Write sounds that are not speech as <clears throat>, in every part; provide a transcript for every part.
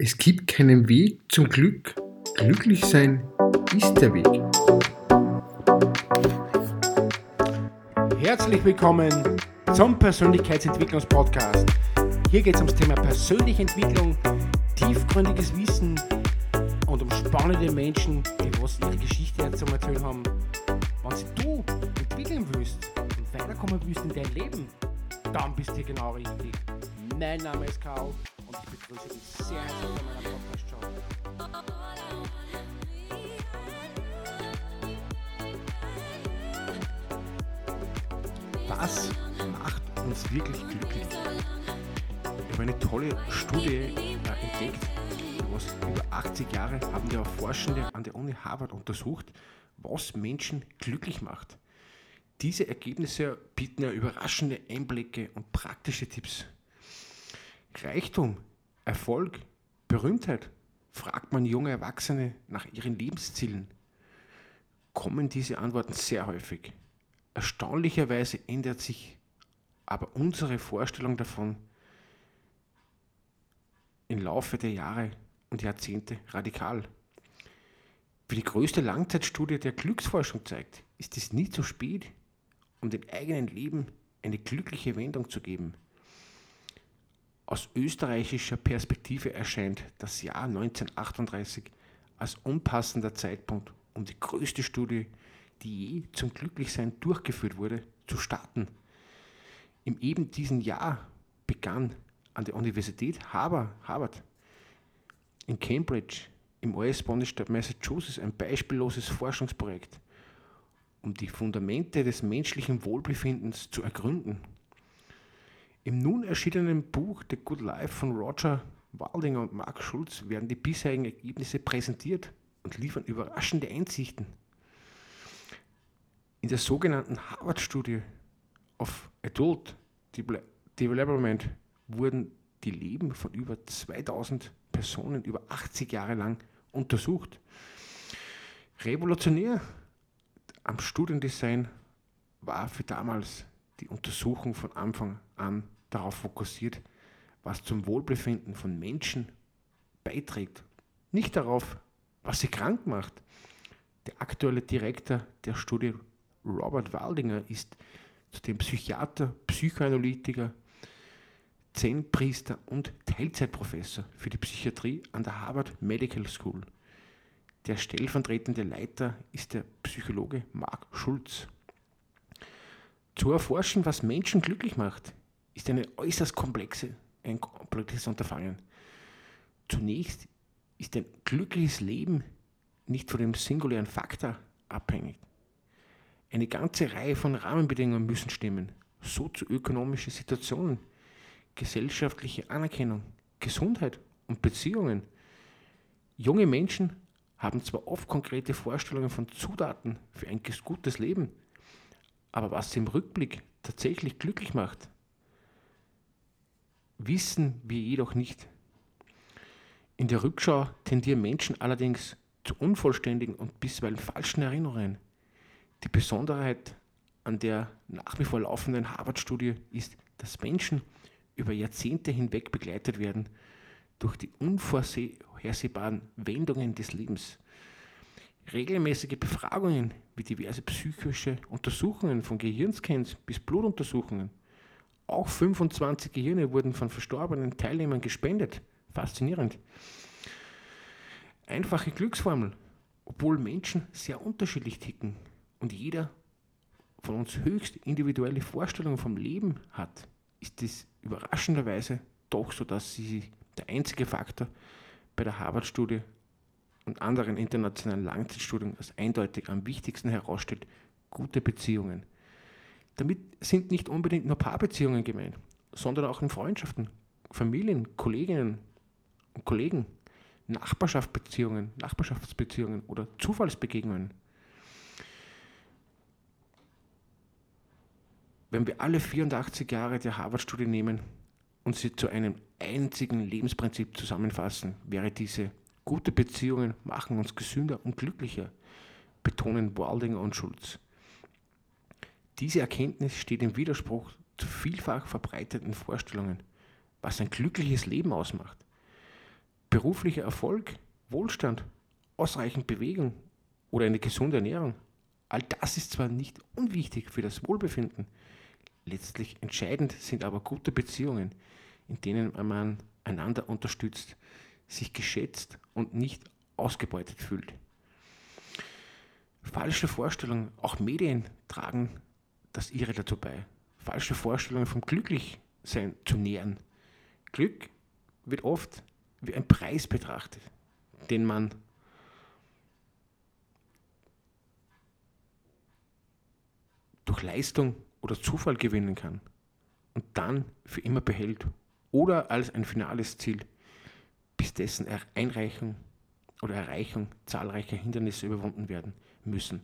Es gibt keinen Weg zum Glück. Glücklich sein ist der Weg. Herzlich willkommen zum Persönlichkeitsentwicklungspodcast. Hier geht es ums Thema persönliche Entwicklung, tiefgründiges Wissen und um spannende Menschen, die was ihre Geschichte zu erzählen haben. Wenn du entwickeln willst und weiterkommen willst in dein Leben, dann bist du hier genau richtig. Mein Name ist Karl und ich begrüße dich sehr herzlich bei meiner Podcast-Show. Was macht uns wirklich glücklich? Ich habe eine tolle Studie äh, entdeckt. Was über 80 Jahre haben ja Forschende an der Uni Harvard untersucht, was Menschen glücklich macht. Diese Ergebnisse bieten ja überraschende Einblicke und praktische Tipps. Reichtum, Erfolg, Berühmtheit, fragt man junge Erwachsene nach ihren Lebenszielen, kommen diese Antworten sehr häufig. Erstaunlicherweise ändert sich aber unsere Vorstellung davon im Laufe der Jahre und Jahrzehnte radikal. Wie die größte Langzeitstudie der Glücksforschung zeigt, ist es nie zu spät, um dem eigenen Leben eine glückliche Wendung zu geben. Aus österreichischer Perspektive erscheint das Jahr 1938 als unpassender Zeitpunkt, um die größte Studie, die je zum Glücklichsein durchgeführt wurde, zu starten. Im eben diesen Jahr begann an der Universität Harvard in Cambridge im US-Bundesstaat Massachusetts ein beispielloses Forschungsprojekt, um die Fundamente des menschlichen Wohlbefindens zu ergründen. Im nun erschienenen Buch The Good Life von Roger Waldinger und Mark Schulz werden die bisherigen Ergebnisse präsentiert und liefern überraschende Einsichten. In der sogenannten Harvard-Studie of Adult Development wurden die Leben von über 2000 Personen über 80 Jahre lang untersucht. Revolutionär am Studiendesign war für damals die Untersuchung von Anfang an darauf fokussiert, was zum Wohlbefinden von Menschen beiträgt, nicht darauf, was sie krank macht. Der aktuelle Direktor der Studie, Robert Waldinger, ist zudem Psychiater, Psychoanalytiker, Zen-Priester und Teilzeitprofessor für die Psychiatrie an der Harvard Medical School. Der stellvertretende Leiter ist der Psychologe Mark Schulz. Zu erforschen, was Menschen glücklich macht, ist eine äußerst komplexe, ein komplexes Unterfangen. Zunächst ist ein glückliches Leben nicht von dem singulären Faktor abhängig. Eine ganze Reihe von Rahmenbedingungen müssen stimmen, sozioökonomische Situationen, gesellschaftliche Anerkennung, Gesundheit und Beziehungen. Junge Menschen haben zwar oft konkrete Vorstellungen von Zutaten für ein gutes Leben, aber was sie im Rückblick tatsächlich glücklich macht, wissen wir jedoch nicht. In der Rückschau tendieren Menschen allerdings zu unvollständigen und bisweilen falschen Erinnerungen. Die Besonderheit an der nach wie vor laufenden Harvard-Studie ist, dass Menschen über Jahrzehnte hinweg begleitet werden durch die unvorhersehbaren Wendungen des Lebens. Regelmäßige Befragungen wie diverse psychische Untersuchungen von Gehirnscans bis Blutuntersuchungen auch 25 Gehirne wurden von verstorbenen Teilnehmern gespendet. Faszinierend. Einfache Glücksformel, obwohl Menschen sehr unterschiedlich ticken und jeder von uns höchst individuelle Vorstellungen vom Leben hat, ist es überraschenderweise doch so, dass sie der einzige Faktor bei der Harvard-Studie und anderen internationalen Langzeitstudien als eindeutig am wichtigsten herausstellt, gute Beziehungen. Damit sind nicht unbedingt nur Paarbeziehungen gemeint, sondern auch in Freundschaften, Familien, Kolleginnen und Kollegen, Nachbarschaftsbeziehungen, Nachbarschaftsbeziehungen oder Zufallsbegegnungen. Wenn wir alle 84 Jahre der Harvard-Studie nehmen und sie zu einem einzigen Lebensprinzip zusammenfassen, wäre diese gute Beziehungen machen uns gesünder und glücklicher, betonen Waldinger und Schulz. Diese Erkenntnis steht im Widerspruch zu vielfach verbreiteten Vorstellungen, was ein glückliches Leben ausmacht. beruflicher Erfolg, Wohlstand, ausreichend Bewegung oder eine gesunde Ernährung. All das ist zwar nicht unwichtig für das Wohlbefinden, letztlich entscheidend sind aber gute Beziehungen, in denen man einander unterstützt, sich geschätzt und nicht ausgebeutet fühlt. Falsche Vorstellungen, auch Medien tragen das ihre dazu bei. Falsche Vorstellungen vom Glücklichsein zu nähern. Glück wird oft wie ein Preis betrachtet, den man durch Leistung oder Zufall gewinnen kann und dann für immer behält oder als ein finales Ziel, bis dessen Einreichung oder Erreichung zahlreicher Hindernisse überwunden werden müssen.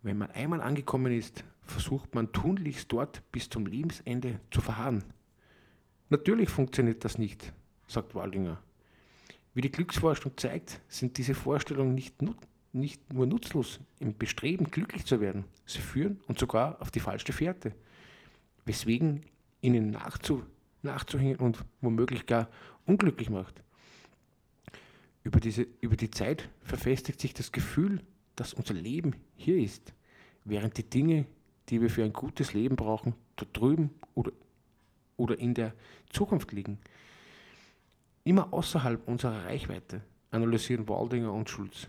Wenn man einmal angekommen ist, versucht man tunlichst dort bis zum Lebensende zu verharren. Natürlich funktioniert das nicht, sagt Waldinger. Wie die Glücksforschung zeigt, sind diese Vorstellungen nicht, nicht nur nutzlos im Bestreben, glücklich zu werden. Sie führen und sogar auf die falsche Fährte, weswegen ihnen nachzu, nachzuhängen und womöglich gar unglücklich macht. Über, diese, über die Zeit verfestigt sich das Gefühl, dass unser Leben hier ist, während die Dinge, die wir für ein gutes Leben brauchen, da drüben oder, oder in der Zukunft liegen. Immer außerhalb unserer Reichweite, analysieren Waldinger und Schulz.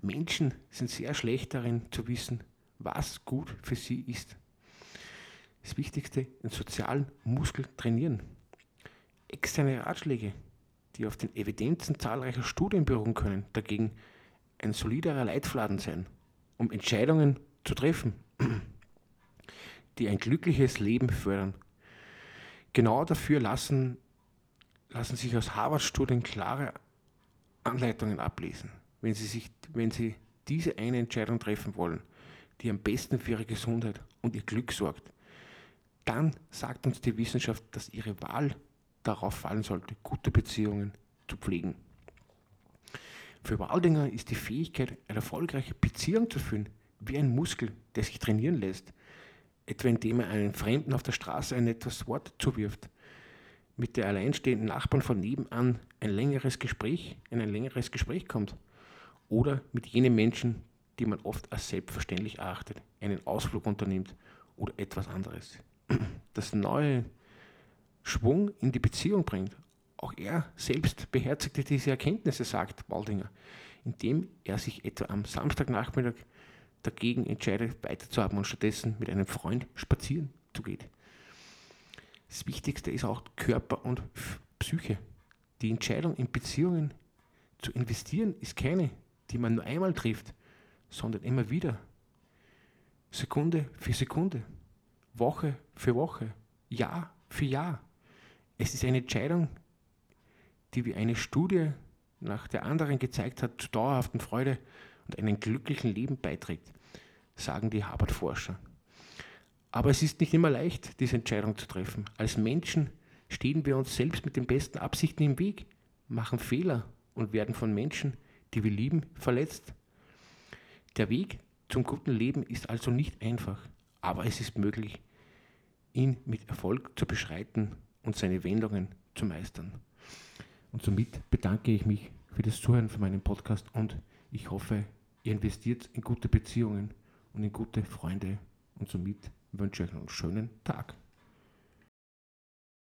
Menschen sind sehr schlecht darin zu wissen, was gut für sie ist. Das Wichtigste, den sozialen Muskel trainieren. Externe Ratschläge, die auf den Evidenzen zahlreicher Studien beruhen können, dagegen ein soliderer Leitfladen sein, um Entscheidungen zu treffen, <clears throat> die ein glückliches Leben fördern. Genau dafür lassen, lassen sich aus Harvard-Studien klare Anleitungen ablesen, wenn Sie, sich, wenn Sie diese eine Entscheidung treffen wollen, die am besten für Ihre Gesundheit und Ihr Glück sorgt. Dann sagt uns die Wissenschaft, dass Ihre Wahl darauf fallen sollte, gute Beziehungen zu pflegen. Für Waldinger ist die Fähigkeit, eine erfolgreiche Beziehung zu führen, wie ein Muskel, der sich trainieren lässt, etwa indem er einen Fremden auf der Straße ein nettes Wort zuwirft, mit der alleinstehenden Nachbarn von nebenan ein längeres Gespräch, in ein längeres Gespräch kommt oder mit jenen Menschen, die man oft als selbstverständlich erachtet, einen Ausflug unternimmt oder etwas anderes. <clears throat> Das neue Schwung in die Beziehung bringt. Auch er selbst beherzigte diese Erkenntnisse, sagt Waldinger, indem er sich etwa am Samstagnachmittag dagegen entscheidet, weiterzuhaben und stattdessen mit einem Freund spazieren zu gehen. Das Wichtigste ist auch Körper und Psyche. Die Entscheidung in Beziehungen zu investieren ist keine, die man nur einmal trifft, sondern immer wieder. Sekunde für Sekunde, Woche für Woche, Jahr für Jahr. Es ist eine Entscheidung, die wie eine Studie nach der anderen gezeigt hat, zu dauerhaften Freude und einem glücklichen Leben beiträgt, sagen die Harvard-Forscher. Aber es ist nicht immer leicht, diese Entscheidung zu treffen. Als Menschen stehen wir uns selbst mit den besten Absichten im Weg, machen Fehler und werden von Menschen, die wir lieben, verletzt. Der Weg zum guten Leben ist also nicht einfach, aber es ist möglich, ihn mit Erfolg zu beschreiten und seine Wendungen zu meistern. Und somit bedanke ich mich für das Zuhören von meinem Podcast und ich hoffe, ihr investiert in gute Beziehungen und in gute Freunde und somit wünsche ich euch einen schönen Tag.